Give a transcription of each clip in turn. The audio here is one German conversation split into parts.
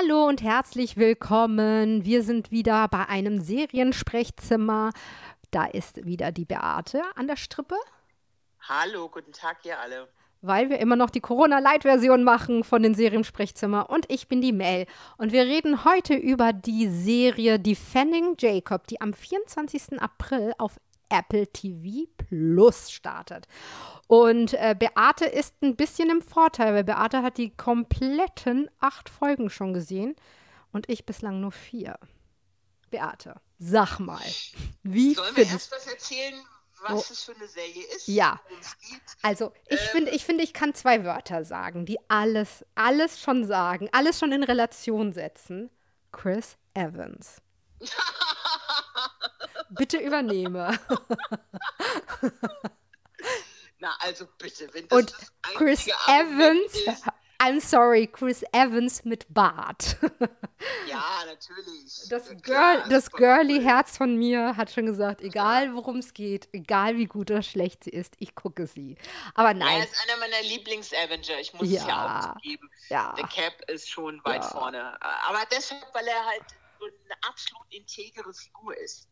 Hallo und herzlich willkommen. Wir sind wieder bei einem Seriensprechzimmer. Da ist wieder die Beate an der Strippe. Hallo, guten Tag ihr alle. Weil wir immer noch die Corona-Light-Version machen von den Seriensprechzimmer. Und ich bin die Mel. Und wir reden heute über die Serie Defending Jacob, die am 24. April auf Apple TV Plus startet. Und äh, Beate ist ein bisschen im Vorteil, weil Beate hat die kompletten acht Folgen schon gesehen und ich bislang nur vier. Beate, sag mal, wie Sollen wir erst was erzählen, was oh. es für eine Serie ist? Ja. Also ich ähm. finde, ich finde, ich kann zwei Wörter sagen, die alles, alles schon sagen, alles schon in Relation setzen. Chris Evans. Bitte übernehme. Na, also bitte, wenn das Und das Chris Evans, ist, I'm sorry, Chris Evans mit Bart. ja, natürlich. Das, Girl, das girly Herz von mir hat schon gesagt, egal worum es geht, egal wie gut oder schlecht sie ist, ich gucke sie. Aber nein. Er ist einer meiner Lieblings-Avenger, ich muss ja, es ja auch zugeben. Ja. Der Cap ist schon weit ja. vorne. Aber deshalb, weil er halt so eine absolut integere Figur ist.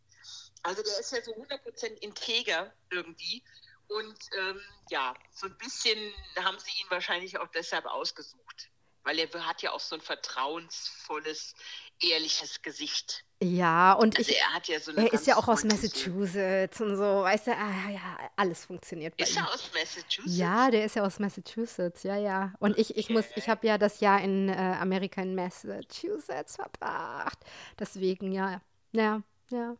Also der ist ja so 100% integer irgendwie. Und ähm, ja, so ein bisschen haben sie ihn wahrscheinlich auch deshalb ausgesucht, weil er hat ja auch so ein vertrauensvolles, ehrliches Gesicht. Ja, und also ich, er, hat ja so er ist ja auch aus Massachusetts und so, weißt du, ah, ja, alles funktioniert bei ist ihm. Ist er aus Massachusetts? Ja, der ist ja aus Massachusetts, ja, ja. Und ich, ich muss, ich habe ja das Jahr in äh, Amerika in Massachusetts verbracht. Deswegen, ja, ja, ja.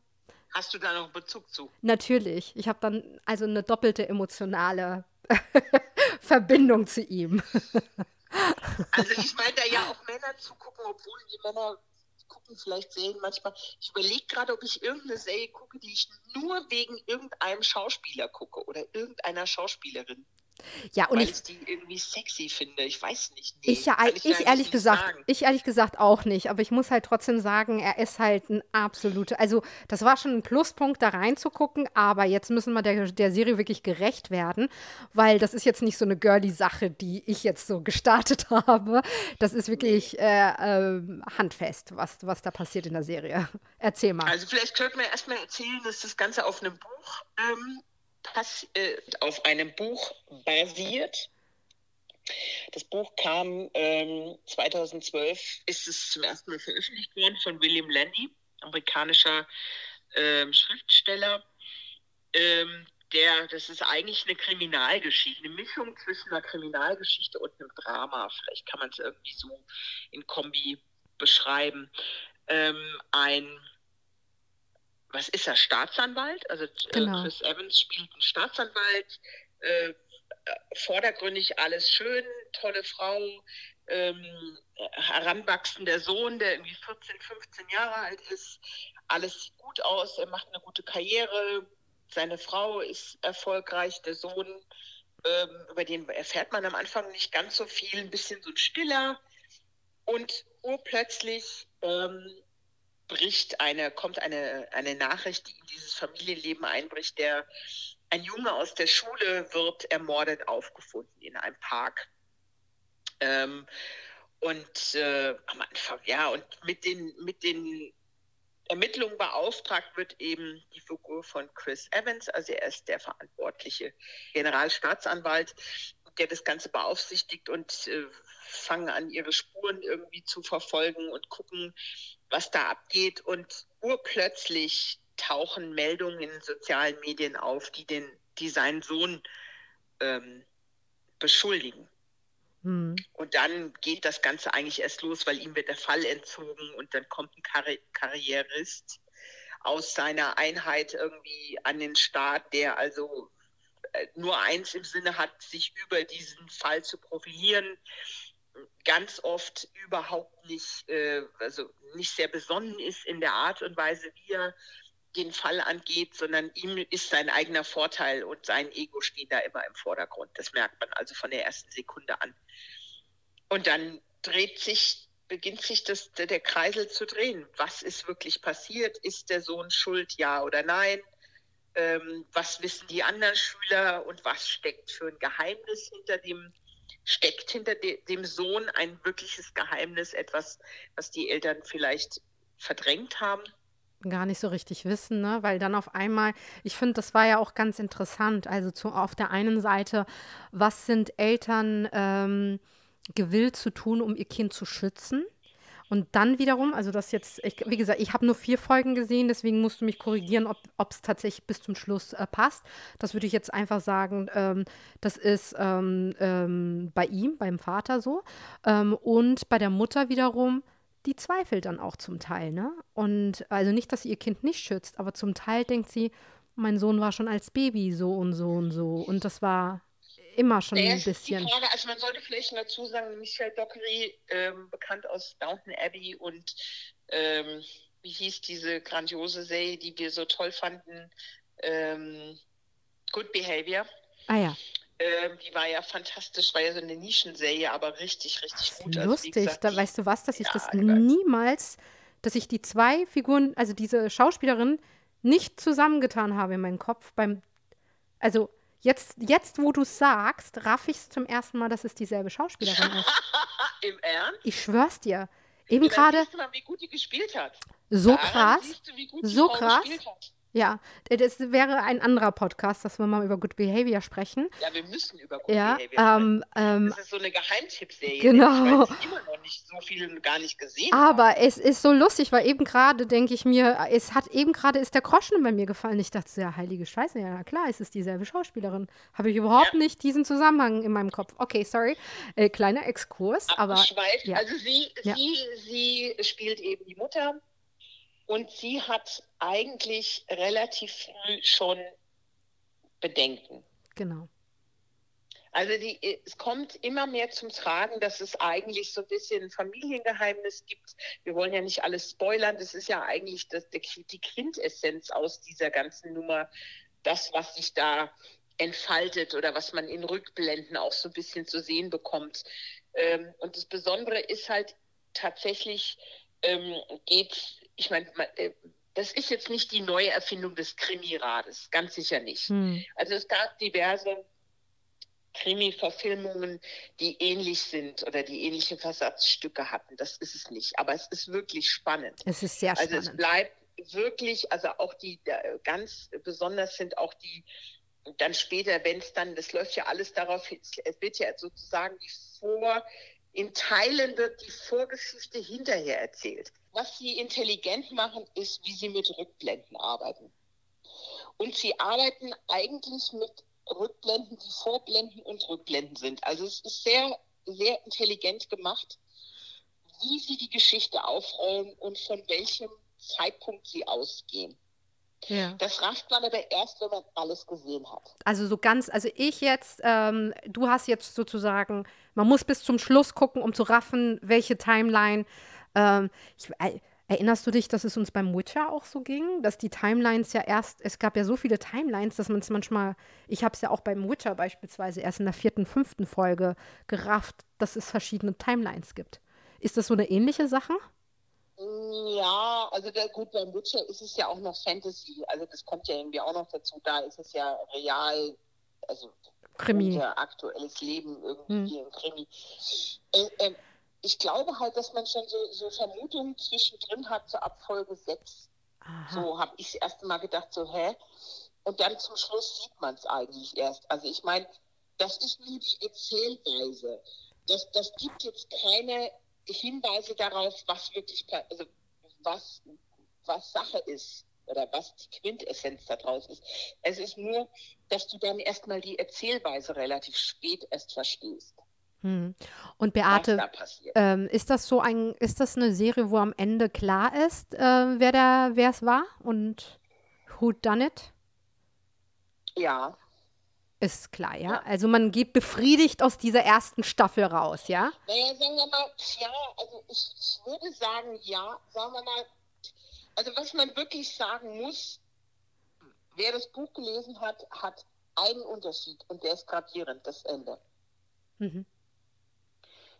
Hast du da noch Bezug zu? Natürlich. Ich habe dann also eine doppelte emotionale Verbindung zu ihm. also ich meine da ja auch Männer zu gucken, obwohl die Männer gucken vielleicht Serien manchmal. Ich überlege gerade, ob ich irgendeine Serie gucke, die ich nur wegen irgendeinem Schauspieler gucke oder irgendeiner Schauspielerin. Ja, und ich, die irgendwie sexy finde. Ich weiß nicht. Nee, ich ja, ich, ich ehrlich gesagt, sagen. ich ehrlich gesagt auch nicht. Aber ich muss halt trotzdem sagen, er ist halt ein absoluter. Also das war schon ein Pluspunkt, da reinzugucken. Aber jetzt müssen wir der, der Serie wirklich gerecht werden, weil das ist jetzt nicht so eine girly Sache, die ich jetzt so gestartet habe. Das ist wirklich äh, äh, handfest, was, was da passiert in der Serie. Erzähl mal. Also vielleicht könnten wir erstmal erzählen, dass das Ganze auf einem Buch ähm, pass äh, auf einem Buch basiert. Das Buch kam ähm, 2012, ist es zum ersten Mal veröffentlicht worden von William Landy, amerikanischer ähm, Schriftsteller. Ähm, der, das ist eigentlich eine Kriminalgeschichte, eine Mischung zwischen einer Kriminalgeschichte und einem Drama. Vielleicht kann man es irgendwie so in Kombi beschreiben. Ähm, ein was ist er, Staatsanwalt? Also äh, genau. Chris Evans spielt einen Staatsanwalt, äh, vordergründig alles schön, tolle Frau, ähm, heranwachsender Sohn, der irgendwie 14, 15 Jahre alt ist. Alles sieht gut aus, er macht eine gute Karriere, seine Frau ist erfolgreich, der Sohn, ähm, über den erfährt man am Anfang nicht ganz so viel, ein bisschen so ein stiller. Und urplötzlich ähm, bricht eine, kommt eine, eine Nachricht, die in dieses Familienleben einbricht, der ein Junge aus der Schule wird ermordet aufgefunden in einem Park. Ähm, und äh, am Anfang, ja, und mit den, mit den Ermittlungen beauftragt wird eben die Figur von Chris Evans, also er ist der verantwortliche Generalstaatsanwalt, der das Ganze beaufsichtigt und äh, fangen an, ihre Spuren irgendwie zu verfolgen und gucken, was da abgeht. Und urplötzlich tauchen Meldungen in sozialen Medien auf, die, den, die seinen Sohn ähm, beschuldigen. Hm. Und dann geht das Ganze eigentlich erst los, weil ihm wird der Fall entzogen und dann kommt ein Karri Karrierist aus seiner Einheit irgendwie an den Staat, der also äh, nur eins im Sinne hat, sich über diesen Fall zu profilieren ganz oft überhaupt nicht, äh, also nicht sehr besonnen ist in der Art und Weise, wie er den Fall angeht, sondern ihm ist sein eigener Vorteil und sein Ego steht da immer im Vordergrund. Das merkt man also von der ersten Sekunde an. Und dann dreht sich, beginnt sich das, der Kreisel zu drehen. Was ist wirklich passiert? Ist der Sohn schuld, ja oder nein? Ähm, was wissen die anderen Schüler und was steckt für ein Geheimnis hinter dem steckt hinter de dem Sohn ein wirkliches Geheimnis, etwas, was die Eltern vielleicht verdrängt haben? gar nicht so richtig wissen, ne? Weil dann auf einmal, ich finde, das war ja auch ganz interessant. Also zu, auf der einen Seite, was sind Eltern ähm, gewillt zu tun, um ihr Kind zu schützen? Und dann wiederum, also das jetzt, ich, wie gesagt, ich habe nur vier Folgen gesehen, deswegen musst du mich korrigieren, ob es tatsächlich bis zum Schluss äh, passt. Das würde ich jetzt einfach sagen, ähm, das ist ähm, ähm, bei ihm, beim Vater so. Ähm, und bei der Mutter wiederum, die zweifelt dann auch zum Teil, ne? Und also nicht, dass sie ihr Kind nicht schützt, aber zum Teil denkt sie, mein Sohn war schon als Baby so und so und so. Und das war immer schon ein ist die bisschen. Frage, also man sollte vielleicht dazu sagen, Michelle Dockery, ähm, bekannt aus Downton Abbey und ähm, wie hieß diese grandiose Serie, die wir so toll fanden, ähm, Good Behavior. Ah ja, Ähm, die war ja fantastisch, war ja so eine Nischenserie, aber richtig, richtig ist gut. Also lustig. gesagt, Da weißt du was, dass ich ja, das geil. niemals, dass ich die zwei Figuren, also diese Schauspielerin, nicht zusammengetan habe in meinem Kopf. Beim, also jetzt, jetzt wo du es sagst, raff ich es zum ersten Mal, dass es dieselbe Schauspielerin ist. Im Ernst? Ich schwör's dir. Eben dann gerade siehst du mal, wie gut die gespielt hat. so Daran krass. siehst du, wie So Frau krass. gespielt hat. Ja, das wäre ein anderer Podcast, dass wir mal über Good Behavior sprechen. Ja, wir müssen über Good Ja, Behavior sprechen. ähm, ähm, Das ist so eine Geheimtippserie, Genau. nämlich, weil es immer noch nicht so viele gar nicht gesehen haben. aber es ist so lustig, weil eben gerade denke ich mir, es hat eben gerade ist der Groschen bei mir gefallen. Ich dachte, ja, heilige Scheiße, ja, klar, es ist dieselbe Schauspielerin. Habe ich überhaupt Ja. nicht diesen Zusammenhang in meinem Kopf. Okay, sorry, äh, kleiner Exkurs, aber Abgeschweift. ja. Also sie, Ja. sie, sie spielt eben die Mutter und sie hat eigentlich relativ früh schon Bedenken. genau. Also die, es kommt immer mehr zum Tragen, dass es eigentlich so ein bisschen ein Familiengeheimnis gibt. Wir wollen ja nicht alles spoilern. Das ist ja eigentlich das, der, die Quintessenz aus dieser ganzen Nummer, das, was sich da entfaltet oder was man in Rückblenden auch so ein bisschen zu sehen bekommt. Ähm, und das Besondere ist halt tatsächlich, ähm, geht, ich meine, äh, das ist jetzt nicht die neue Erfindung des Krimirades, ganz sicher nicht. Hm. Also es gab diverse Krimi-Verfilmungen, die ähnlich sind oder die ähnliche Versatzstücke hatten. Das ist es nicht. Aber es ist wirklich spannend. Es ist sehr Also es spannend. bleibt wirklich, also auch die, ganz besonders sind auch die, dann später, wenn es dann, das läuft ja alles darauf, hin, es wird ja sozusagen die Vor, in Teilen wird die Vorgeschichte hinterher erzählt. Was sie intelligent machen, ist, wie sie mit Rückblenden arbeiten. Und sie arbeiten eigentlich mit Rückblenden, die Vorblenden und Rückblenden sind. Also es ist sehr, sehr intelligent gemacht, wie sie die Geschichte aufrollen und von welchem Zeitpunkt sie ausgehen. Ja. Das rafft man aber erst, wenn man alles gesehen hat. Also so ganz, also ich jetzt, ähm, du hast jetzt sozusagen, man muss bis zum Schluss gucken, um zu raffen, welche Timeline. Ähm, ich, äh, erinnerst du dich, dass es uns beim Witcher auch so ging, dass die Timelines ja erst, es gab ja so viele Timelines, dass man es manchmal, ich habe es ja auch beim Witcher beispielsweise erst in der vierten, fünften Folge gerafft, dass es verschiedene Timelines gibt. Ist das so eine ähnliche Sache? Ja, also der, gut, beim Witcher ist es ja auch noch Fantasy. Also das kommt ja irgendwie auch noch dazu. Da ist es ja real, also Krimi. unser aktuelles Leben irgendwie Hm. im Krimi. Äh, ähm, ich glaube halt, dass man schon so, so Vermutungen zwischendrin hat, so ab Folge 6. Aha. So habe ich das erste Mal gedacht, so, hä? Und dann zum Schluss sieht man es eigentlich erst. Also ich meine, das ist nur die Erzählweise. Das, das gibt jetzt keine Hinweise darauf, was wirklich, also was, was Sache ist oder was die Quintessenz daraus ist. Es ist nur, dass du dann erstmal die Erzählweise relativ spät erst verstehst, Hm. Und was Beate, da passiert. ähm, ist das so ein, ist das eine Serie, wo am Ende klar ist, äh, wer der, wer es war und who done it? Ja, Ist klar, ja. Ja. Also man geht befriedigt aus dieser ersten Staffel raus, ja? Naja, sagen wir mal, ja, also ich, ich würde sagen, ja, sagen wir mal, also was man wirklich sagen muss, wer das Buch gelesen hat, hat einen Unterschied und der ist gravierend, das Ende. Mhm.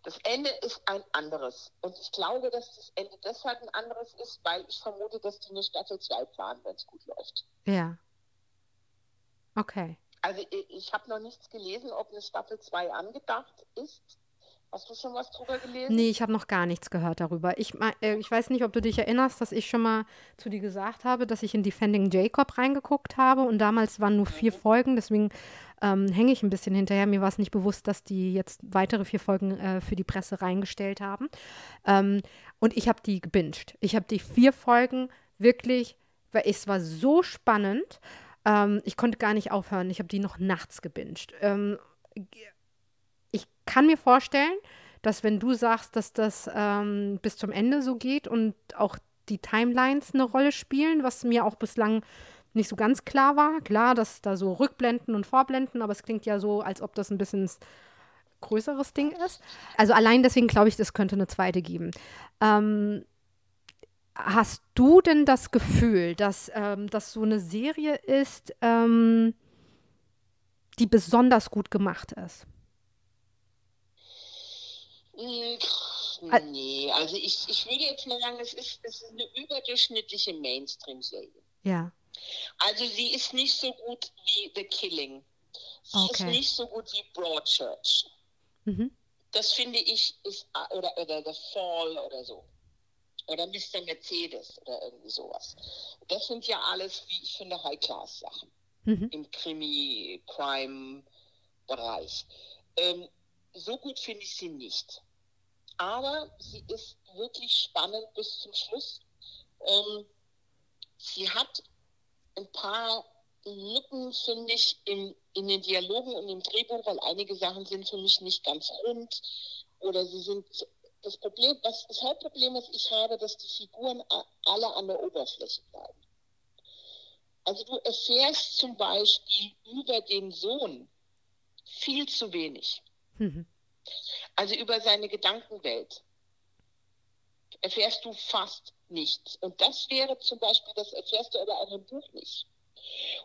Das Ende ist ein anderes. Und ich glaube, dass das Ende deshalb ein anderes ist, weil ich vermute, dass die eine Staffel 2 planen, wenn es gut läuft. Ja. Okay. Also ich, ich habe noch nichts gelesen, ob eine Staffel 2 angedacht ist. Hast du schon was drüber gelesen? Nee, ich habe noch gar nichts gehört darüber. Ich, äh, ich weiß nicht, ob du dich erinnerst, dass ich schon mal zu dir gesagt habe, dass ich in Defending Jacob reingeguckt habe und damals waren nur vier mhm. Folgen, deswegen ähm, hänge ich ein bisschen hinterher. Mir war es nicht bewusst, dass die jetzt weitere vier Folgen äh, für die Presse reingestellt haben. Ähm, und ich habe die gebinged. Ich habe die vier Folgen wirklich, weil es war so spannend. Ähm, ich konnte gar nicht aufhören. Ich habe die noch nachts gebinged. Ähm, ich kann mir vorstellen, dass wenn du sagst, dass das ähm, bis zum Ende so geht und auch die Timelines eine Rolle spielen, was mir auch bislang nicht so ganz klar war. Klar, dass da so Rückblenden und Vorblenden, aber es klingt ja so, als ob das ein bisschen größeres Ding ist. Also allein deswegen glaube ich, das könnte eine zweite geben. Ähm, hast du denn das Gefühl, dass ähm, das so eine Serie ist, ähm, die besonders gut gemacht ist? Nee, also ich, ich würde jetzt mal sagen, es ist, es ist eine überdurchschnittliche Mainstream-Serie. Ja. Also sie ist nicht so gut wie The Killing. Sie okay. ist nicht so gut wie Broadchurch. Mhm. Das finde ich ist, oder, oder The Fall oder so. Oder Mr. Mercedes oder irgendwie sowas. Das sind ja alles, wie ich finde, High-Class-Sachen mhm. im Krimi-Crime-Bereich. Ähm, so gut finde ich sie nicht. Aber sie ist wirklich spannend bis zum Schluss. Ähm, sie hat ein paar Lücken, finde ich, in, in den Dialogen und im Drehbuch, weil einige Sachen sind für mich nicht ganz rund oder sie sind das Problem, was das Hauptproblem ist, ich habe, dass die Figuren alle an der Oberfläche bleiben. Also du erfährst zum Beispiel über den Sohn viel zu wenig. Mhm. Also über seine Gedankenwelt erfährst du fast nichts. Und das wäre zum Beispiel, das erfährst du aber auch im Buch nicht.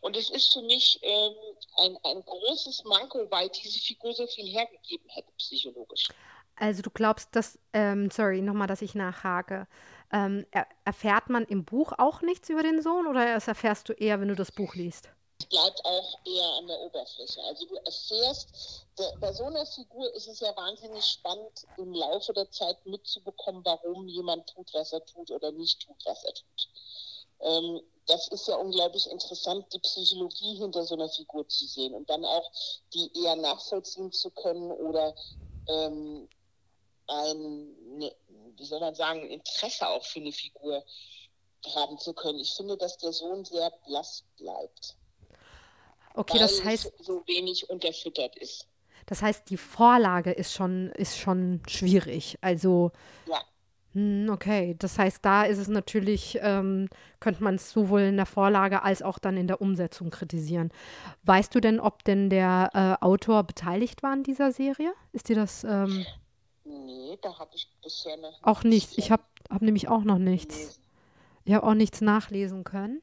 Und es ist für mich ähm, ein, ein großes Manko, weil diese Figur so viel hergegeben hätte, psychologisch. Also du glaubst, dass, ähm, sorry, nochmal, dass ich nachhake. Ähm, er, erfährt man im Buch auch nichts über den Sohn oder erfährst du eher, wenn du das Buch liest? Bleibt auch eher an der Oberfläche. Also du erfährst, der, bei so einer Figur ist es ja wahnsinnig spannend, im Laufe der Zeit mitzubekommen, warum jemand tut, was er tut oder nicht tut, was er tut. Ähm, das ist ja unglaublich interessant, die Psychologie hinter so einer Figur zu sehen und dann auch die eher nachvollziehen zu können oder ähm, ein, ne, wie soll man sagen, Interesse auch für eine Figur haben zu können. Ich finde, dass der Sohn sehr blass bleibt. Okay, das heißt. so wenig unterfüttert ist. Das heißt, die Vorlage ist schon, ist schon schwierig. Also. Ja. Hm, okay, das heißt, da ist es natürlich, ähm, könnte man es sowohl in der Vorlage als auch dann in der Umsetzung kritisieren. Weißt du denn, ob denn der äh, Autor beteiligt war an dieser Serie? Ist dir das? Ähm, nee, da habe ich bisher noch Auch nichts. Ich habe hab nämlich auch noch nichts. Gelesen. Ich habe auch nichts nachlesen können.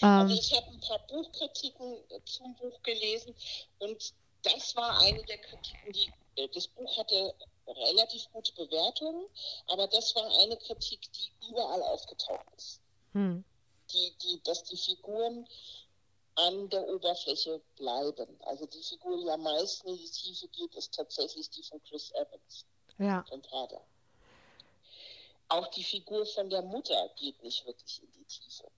Also ähm, ich habe ein paar Buchkritiken zum Buch gelesen und das war eine der Kritiken, die äh, das Buch hatte relativ gute Bewertungen, aber das war eine Kritik, die überall aufgetaucht ist. Hm. Die, die, dass die Figuren an der Oberfläche bleiben. Also die Figur, die am meisten in die Tiefe geht, ist tatsächlich die von Chris Evans, ja. vom Vater. Auch die Figur von der Mutter geht nicht wirklich in die Tiefe.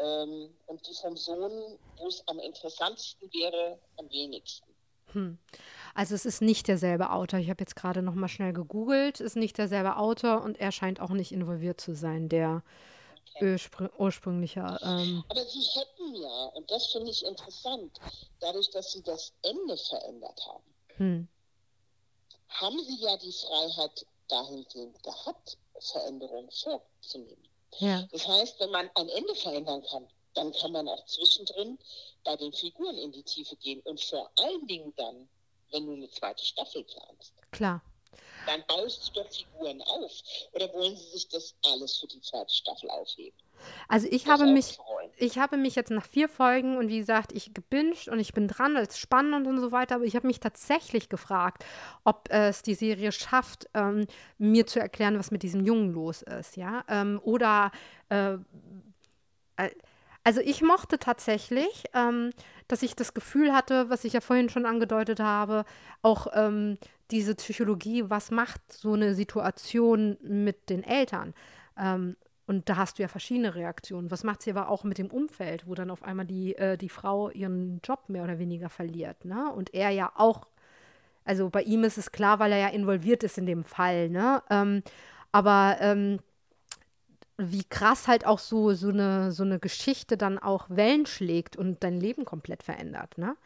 Ähm, und die vom Sohn, wo es am interessantesten wäre, am wenigsten. Hm. Also es ist nicht derselbe Autor. Ich habe jetzt gerade noch mal schnell gegoogelt. Es ist nicht derselbe Autor und er scheint auch nicht involviert zu sein, der okay. ursprüngliche. Ähm Aber sie hätten ja, und das finde ich interessant, dadurch, dass sie das Ende verändert haben, hm. haben sie ja die Freiheit dahingehend gehabt, Veränderungen vorzunehmen. Ja. Das heißt, wenn man ein Ende verändern kann, dann kann man auch zwischendrin bei den Figuren in die Tiefe gehen und vor allen Dingen dann, wenn du eine zweite Staffel planst. Klar. Dann baust du doch Figuren auf. Oder wollen sie sich das alles für die zweite Staffel aufheben? Also ich habe mich, ich habe mich jetzt nach vier Folgen und wie gesagt, ich gebinged und ich bin dran, es ist spannend und so weiter, aber ich habe mich tatsächlich gefragt, ob es die Serie schafft, ähm, mir zu erklären, was mit diesem Jungen los ist, ja, ähm, oder äh, äh, Also ich mochte tatsächlich, ähm, dass ich das Gefühl hatte, was ich ja vorhin schon angedeutet habe, auch ähm, diese Psychologie, was macht so eine Situation mit den Eltern? Ähm, und da hast du ja verschiedene Reaktionen. Was macht sie aber auch mit dem Umfeld, wo dann auf einmal die, äh, die Frau ihren Job mehr oder weniger verliert, ne? Und er ja auch, also bei ihm ist es klar, weil er ja involviert ist in dem Fall, ne? Ähm, aber ähm, wie krass halt auch so, so, eine, so eine Geschichte dann auch Wellen schlägt und dein Leben komplett verändert, ne?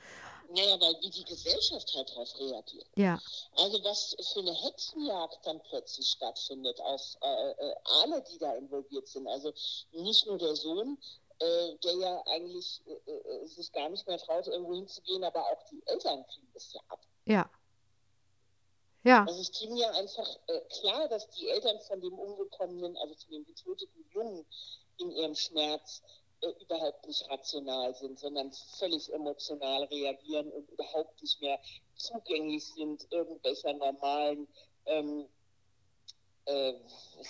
Naja, weil wie die Gesellschaft halt darauf reagiert. Ja. Also was für eine Hexenjagd dann plötzlich stattfindet auf äh, äh, alle, die da involviert sind. Also nicht nur der Sohn, äh, der ja eigentlich äh, äh sich gar nicht mehr traut, irgendwo hinzugehen, aber auch die Eltern kriegen das ja ab. Ja. Ja. Also es ging ja einfach äh, klar, dass die Eltern von dem umgekommenen, also von dem getöteten Jungen in ihrem Schmerz äh, überhaupt nicht rational sind, sondern völlig emotional reagieren und überhaupt nicht mehr zugänglich sind irgendwelcher normalen ähm, äh,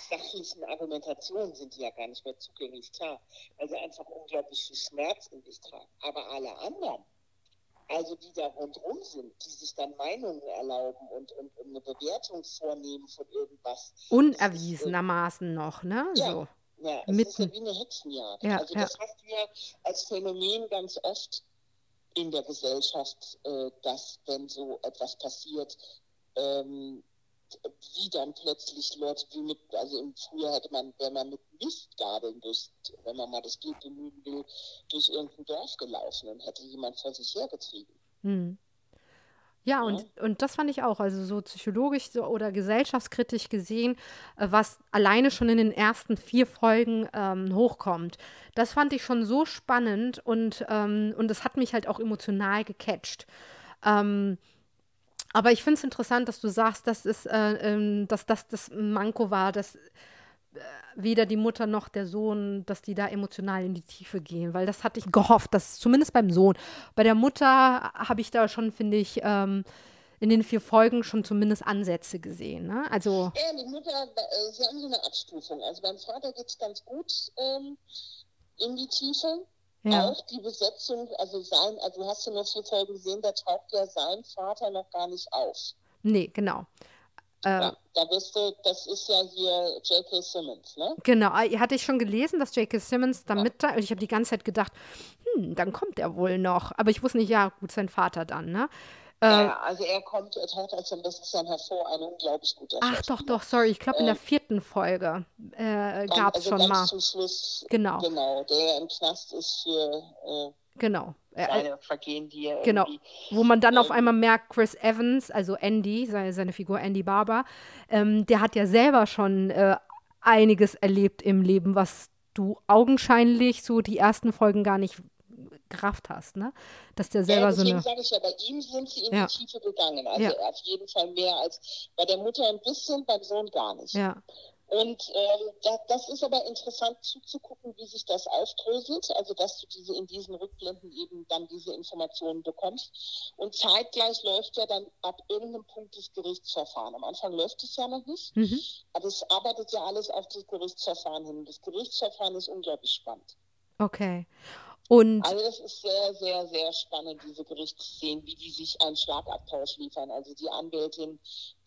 sachlichen Argumentationen sind die ja gar nicht mehr zugänglich, klar, weil sie einfach unglaublich viel Schmerz in sich tragen. Aber alle anderen, also die da rundherum sind, die sich dann Meinungen erlauben und, und, und eine Bewertung vornehmen von irgendwas. Unerwiesenermaßen noch, ne? Ja, so. Ja, es Mitten. ist ja wie eine Hexenjagd. Ja, also ja. das hast du ja als Phänomen ganz oft in der Gesellschaft, äh, dass wenn so etwas passiert, ähm, wie dann plötzlich Leute, wie mit, also im Frühjahr hätte man, wenn man mit Mistgabeln durch, wenn man mal das Bild bemühen will, durch irgendein Dorf gelaufen und hätte jemand vor sich hergetrieben. Hm. Ja, und, und das fand ich auch, also so psychologisch so, oder gesellschaftskritisch gesehen, äh, was alleine schon in den ersten vier Folgen ähm, hochkommt. Das fand ich schon so spannend und, ähm, und das hat mich halt auch emotional gecatcht. Ähm, aber ich finde es interessant, dass du sagst, dass, es, äh, ähm, dass das das Manko war, dass äh, weder die Mutter noch der Sohn, dass die da emotional in die Tiefe gehen, weil das hatte ich gehofft, dass zumindest beim Sohn. Bei der Mutter habe ich da schon, finde ich, ähm, in den vier Folgen schon zumindest Ansätze gesehen. Ne? Also, Ja, die Mutter, äh, sie haben so eine Abstufung. Also beim Vater geht es ganz gut ähm, in die Tiefe. Ja, Auch die Besetzung, also sein, also du hast ja nur vier Folgen gesehen, da taucht ja sein Vater noch gar nicht auf. nee, genau. Äh, Ja, da wirst du, das ist ja hier J.K. Simmons, ne? Genau, äh, hatte ich schon gelesen, dass J.K. Simmons da mit und ich habe die ganze Zeit gedacht, hm, dann kommt er wohl noch. Aber ich wusste nicht, ja, gut, sein Vater dann, ne? Äh, Ja, also er kommt, er taucht als ein, das ist ein hervor, ein unglaublich guter ach, doch, doch, sorry, ich glaube, in der vierten Folge äh, gab es also schon mal. zum Schluss, Genau. genau, der im Knast ist für äh, Genau. Äh, äh, Vergehen, die er Genau. Wo man dann auf Ähm, einmal merkt, Chris Evans, also Andy, seine, seine Figur Andy Barber, ähm, der hat ja selber schon äh, einiges erlebt im Leben, was du augenscheinlich so die ersten Folgen gar nicht gerafft hast, ne? Dass der Ja, selber so deswegen eine. sage ich ja, bei ihm sind sie in Ja. die Tiefe gegangen. Also Ja. auf jeden Fall mehr als bei der Mutter ein bisschen, beim Sohn gar nicht. Ja, Und ähm, da, das ist aber interessant zuzugucken, wie sich das aufdröselt, also dass du diese in diesen Rückblenden eben dann diese Informationen bekommst. Und zeitgleich läuft ja dann ab irgendeinem Punkt das Gerichtsverfahren. Am Anfang läuft es ja noch nicht, mhm. aber es arbeitet ja alles auf das Gerichtsverfahren hin. Das Gerichtsverfahren ist unglaublich spannend. okay. Und Also das ist sehr, sehr, sehr spannend, diese Gerichtsszenen, wie die sich einen Schlagabtausch liefern. Also die Anwältin,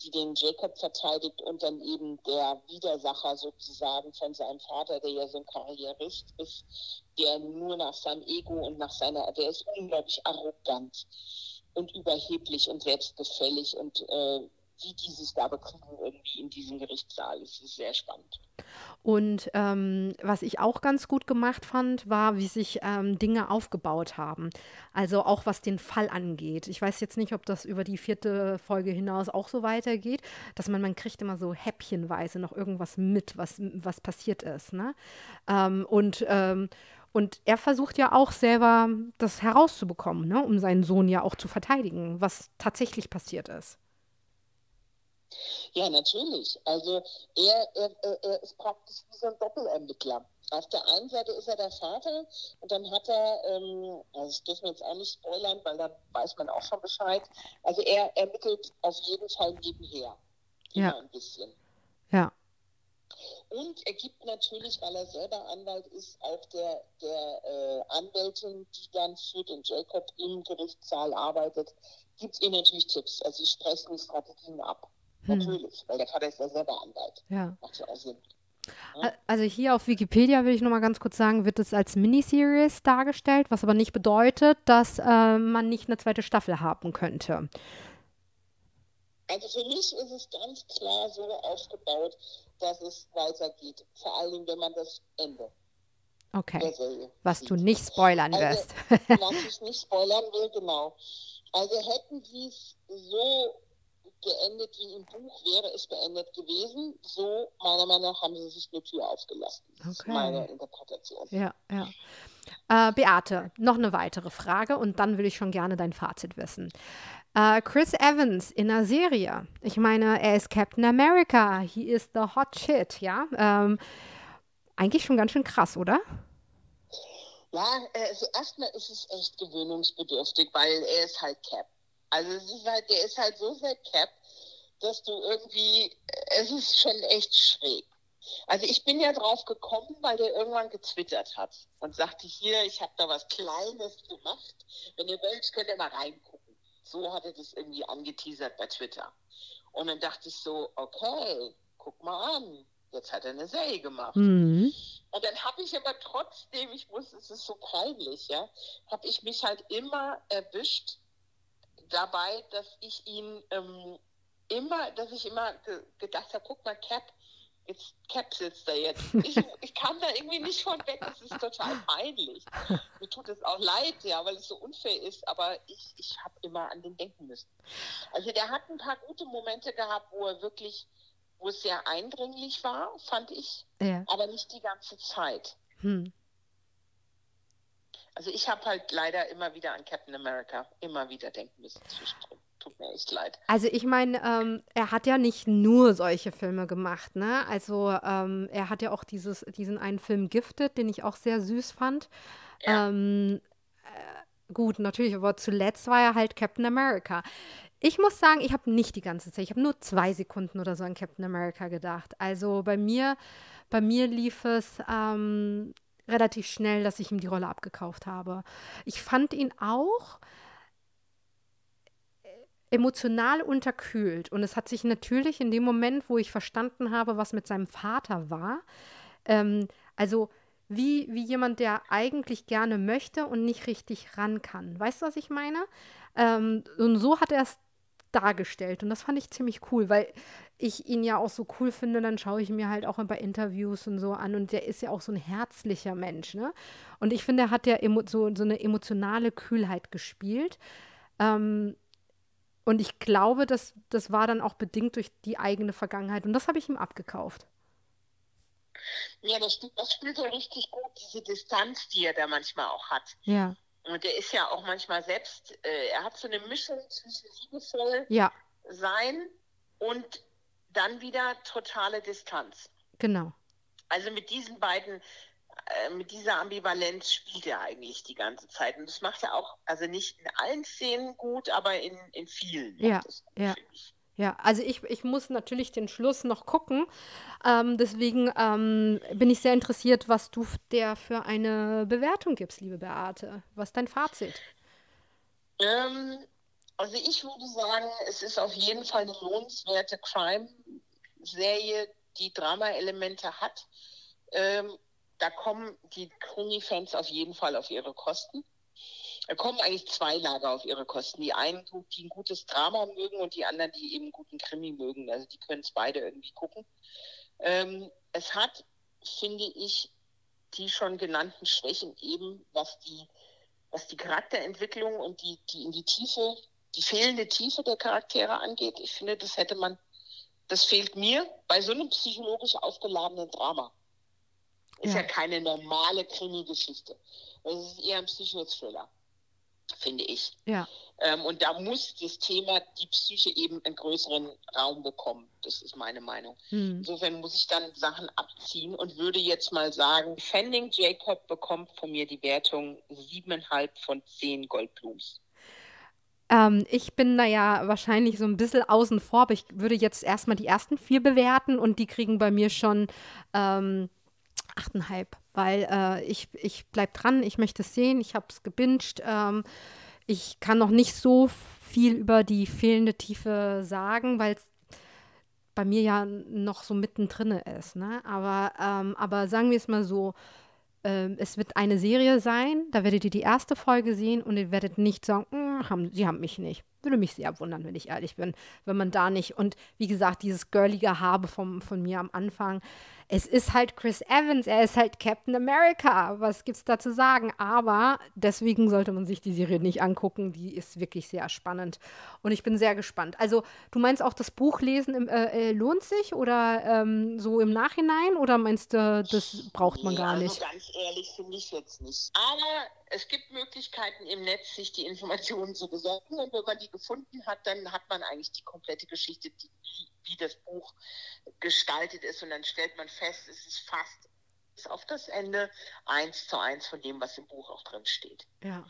die den Jacob verteidigt und dann eben der Widersacher sozusagen von seinem Vater, der ja so ein Karrierist ist, der nur nach seinem Ego und nach seiner, der ist unglaublich arrogant und überheblich und selbstgefällig und äh, wie die sich da bekriegen irgendwie in diesem Gerichtssaal. Das ist sehr spannend. Und ähm, was ich auch ganz gut gemacht fand, war, wie sich ähm, Dinge aufgebaut haben. Also auch was den Fall angeht. Ich weiß jetzt nicht, ob das über die vierte Folge hinaus auch so weitergeht, dass man, man kriegt immer so häppchenweise noch irgendwas mit, was, was passiert ist. Ne? Ähm, und, ähm, und er versucht ja auch selber das herauszubekommen, ne? um seinen Sohn ja auch zu verteidigen, was tatsächlich passiert ist. Ja, natürlich. Also er, er, er- ist praktisch wie so ein Doppelermittler. Auf der einen Seite ist er der Vater und dann hat er, ähm, also das dürfen wir jetzt auch nicht spoilern, weil dann weiß man auch schon Bescheid. Also er ermittelt auf jeden Fall nebenher. Immer Ja. ein bisschen. Ja. Und er gibt natürlich, weil er selber Anwalt ist, auch der, der äh, Anwältin, die dann für den Jacob im Gerichtssaal arbeitet, gibt ihm natürlich Tipps. Also sie sprechen die Strategien ab. Hm. Natürlich, weil der Vater ist ja selber Anwalt. Ja. Macht ja auch Sinn. Also hier auf Wikipedia will ich noch mal ganz kurz sagen, wird es als Miniseries dargestellt, was aber nicht bedeutet, dass äh, man nicht eine zweite Staffel haben könnte. Also für mich ist es ganz klar so aufgebaut, dass es weitergeht. Vor allem, wenn man das Ende okay. Was du nicht spoilern also, wirst. was ich nicht spoilern will, genau. Also hätten sie es so geendet wie im Buch, wäre es beendet gewesen. So, meiner Meinung nach, haben sie sich eine Tür aufgelassen. Das okay. ist meine Interpretation. Ja, ja. Äh, Beate, noch eine weitere Frage und dann will ich schon gerne dein Fazit wissen. Äh, Chris Evans in einer Serie. Ich meine, er ist Captain America. He is the hot shit, ja. Ähm, eigentlich schon ganz schön krass, oder? Ja, also erstmal ist es echt gewöhnungsbedürftig, weil er ist halt Cap. Also es ist halt, der ist halt so sehr Cap, dass du irgendwie, es ist schon echt schräg. Also ich bin ja drauf gekommen, weil der irgendwann getwittert hat und sagte, hier, ich habe da was Kleines gemacht. Wenn ihr wollt, könnt ihr mal reingucken. So hat er das irgendwie angeteasert bei Twitter. Und dann dachte ich so, okay, guck mal an. Jetzt hat er eine Serie gemacht. Mhm. Und dann habe ich aber trotzdem, ich wusste, es ist so peinlich, ja, habe ich mich halt immer erwischt dabei, dass ich ihn ähm, immer, dass ich immer ge gedacht habe, guck mal, Cap, jetzt Cap sitzt da jetzt. Ich, ich kam da irgendwie nicht von weg, das ist total peinlich. Mir tut es auch leid, ja, weil es so unfair ist, aber ich, ich habe immer an den denken müssen. Also der hat ein paar gute Momente gehabt, wo er wirklich, wo es sehr eindringlich war, fand ich, ja. aber nicht die ganze Zeit. Hm. Also ich habe halt leider immer wieder an Captain America immer wieder denken müssen zwischendrin. Tut mir echt leid. Also ich meine, ähm, er hat ja nicht nur solche Filme gemacht, ne? Also ähm, er hat ja auch dieses, diesen einen Film Gifted, den ich auch sehr süß fand. Ja. Ähm, äh, gut, natürlich, aber zuletzt war er halt Captain America. Ich muss sagen, ich habe nicht die ganze Zeit, ich habe nur zwei Sekunden oder so an Captain America gedacht. Also bei mir, bei mir lief es ähm, relativ schnell, dass ich ihm die Rolle abgekauft habe. Ich fand ihn auch äh, emotional unterkühlt. Und es hat sich natürlich in dem Moment, wo ich verstanden habe, was mit seinem Vater war, ähm, also wie, wie jemand, der eigentlich gerne möchte und nicht richtig ran kann. Weißt du, was ich meine? Ähm, und so hat er es dargestellt. Und das fand ich ziemlich cool, weil ich ihn ja auch so cool finde, dann schaue ich mir halt auch bei Interviews und so an. Und der ist ja auch so ein herzlicher Mensch, ne? Und ich finde, er hat ja so, so eine emotionale Kühlheit gespielt. Ähm, und ich glaube, das, das war dann auch bedingt durch die eigene Vergangenheit. Und das habe ich ihm abgekauft. Ja, das, das spielt ja richtig gut, diese Distanz, die er da manchmal auch hat. Ja. Und der ist ja auch manchmal selbst, äh, er hat so eine Mischung zwischen liebevoll ja. sein und dann wieder totale Distanz. Genau. Also mit diesen beiden, äh, mit dieser Ambivalenz spielt er eigentlich die ganze Zeit. Und das macht er auch, also nicht in allen Szenen gut, aber in, in vielen. Ja, ja. Ja, also ich, ich muss natürlich den Schluss noch gucken. Ähm, deswegen ähm, bin ich sehr interessiert, was du der für eine Bewertung gibst, liebe Beate. Was ist dein Fazit? Ähm, also ich würde sagen, es ist auf jeden Fall eine lohnenswerte Crime-Serie, die Drama-Elemente hat. Ähm, da kommen die Krimi-Fans auf jeden Fall auf ihre Kosten. Da kommen eigentlich zwei Lager auf ihre Kosten. Die einen, die ein gutes Drama mögen und die anderen, die eben guten Krimi mögen. Also die können es beide irgendwie gucken. Ähm, es hat, finde ich, die schon genannten Schwächen eben, was die, was die Charakterentwicklung und die, die in die Tiefe, die fehlende Tiefe der Charaktere angeht. Ich finde, das hätte man, das fehlt mir bei so einem psychologisch aufgeladenen Drama. Ist ja, ja keine normale Krimi-Geschichte. Es ist eher ein Psychothriller finde ich. Ja. Ähm, und da muss das Thema die Psyche eben einen größeren Raum bekommen. Das ist meine Meinung. Hm. Insofern muss ich dann Sachen abziehen und würde jetzt mal sagen, Fending Jacob bekommt von mir die Wertung 7,5 von 10 Goldblums. Ähm, ich bin da ja wahrscheinlich so ein bisschen außen vor, aber ich würde jetzt erstmal die ersten vier bewerten und die kriegen bei mir schon ähm, 8,5, weil äh, ich, ich bleib dran, ich möchte es sehen, ich habe es gebinged. Ähm, ich kann noch nicht so viel über die fehlende Tiefe sagen, weil es bei mir ja noch so mittendrin ist. Ne? Aber, ähm, aber sagen wir es mal so, ähm, es wird eine Serie sein, da werdet ihr die erste Folge sehen und ihr werdet nicht sagen, hm, haben, sie haben mich nicht. Würde mich sehr wundern, wenn ich ehrlich bin, wenn man da nicht. Und wie gesagt, dieses girlige Habe vom, von mir am Anfang, es ist halt Chris Evans, er ist halt Captain America. Was gibt's da zu sagen? Aber deswegen sollte man sich die Serie nicht angucken. Die ist wirklich sehr spannend. Und ich bin sehr gespannt. Also, du meinst auch, das Buch lesen im, äh, äh lohnt sich oder ähm, so im Nachhinein? Oder meinst du, das braucht man gar also nicht? Ganz ehrlich finde ich jetzt nicht. Aber es gibt Möglichkeiten im Netz, sich die Informationen zu besorgen. Und wenn man die gefunden hat, dann hat man eigentlich die komplette Geschichte, die, wie das Buch gestaltet ist. Und dann stellt man fest, es ist fast bis auf das Ende eins zu eins von dem, was im Buch auch drin steht. Ja.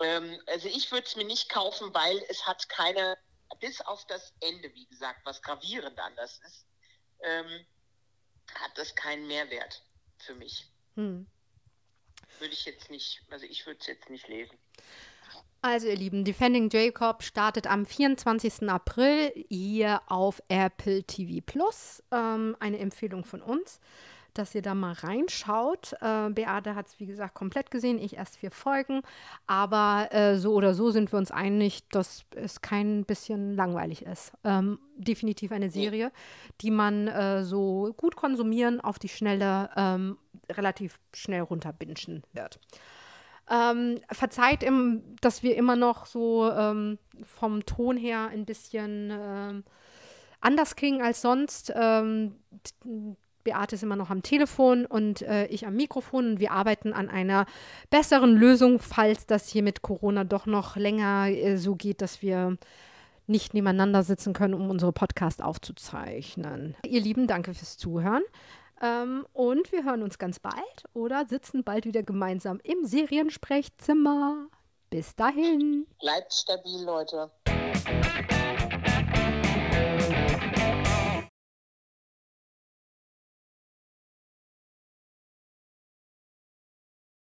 Ähm, also ich würde es mir nicht kaufen, weil es hat keine, bis auf das Ende, wie gesagt, was gravierend anders ist, ähm, hat das keinen Mehrwert für mich. Hm. Würde ich jetzt nicht, also ich würde es jetzt nicht lesen. Also ihr Lieben, Defending Jacob startet am 24. April hier auf Apple TV Plus. Ähm, eine Empfehlung von uns, dass ihr da mal reinschaut. Äh, Beate hat es, wie gesagt, komplett gesehen, ich erst vier Folgen. Aber äh, so oder so sind wir uns einig, dass es kein bisschen langweilig ist. Ähm, definitiv eine Serie, die man äh, so gut konsumieren, auf die Schnelle, ähm, relativ schnell runterbingen wird. Ähm, verzeiht, im, dass wir immer noch so ähm, vom Ton her ein bisschen ähm, anders klingen als sonst. Ähm, Beate ist immer noch am Telefon und äh, ich am Mikrofon wir arbeiten an einer besseren Lösung, falls das hier mit Corona doch noch länger äh, so geht, dass wir nicht nebeneinander sitzen können, um unsere Podcast aufzuzeichnen. Ihr Lieben, danke fürs Zuhören. Ähm, und wir hören uns ganz bald oder sitzen bald wieder gemeinsam im Seriensprechzimmer. Bis dahin. Bleibt stabil, Leute.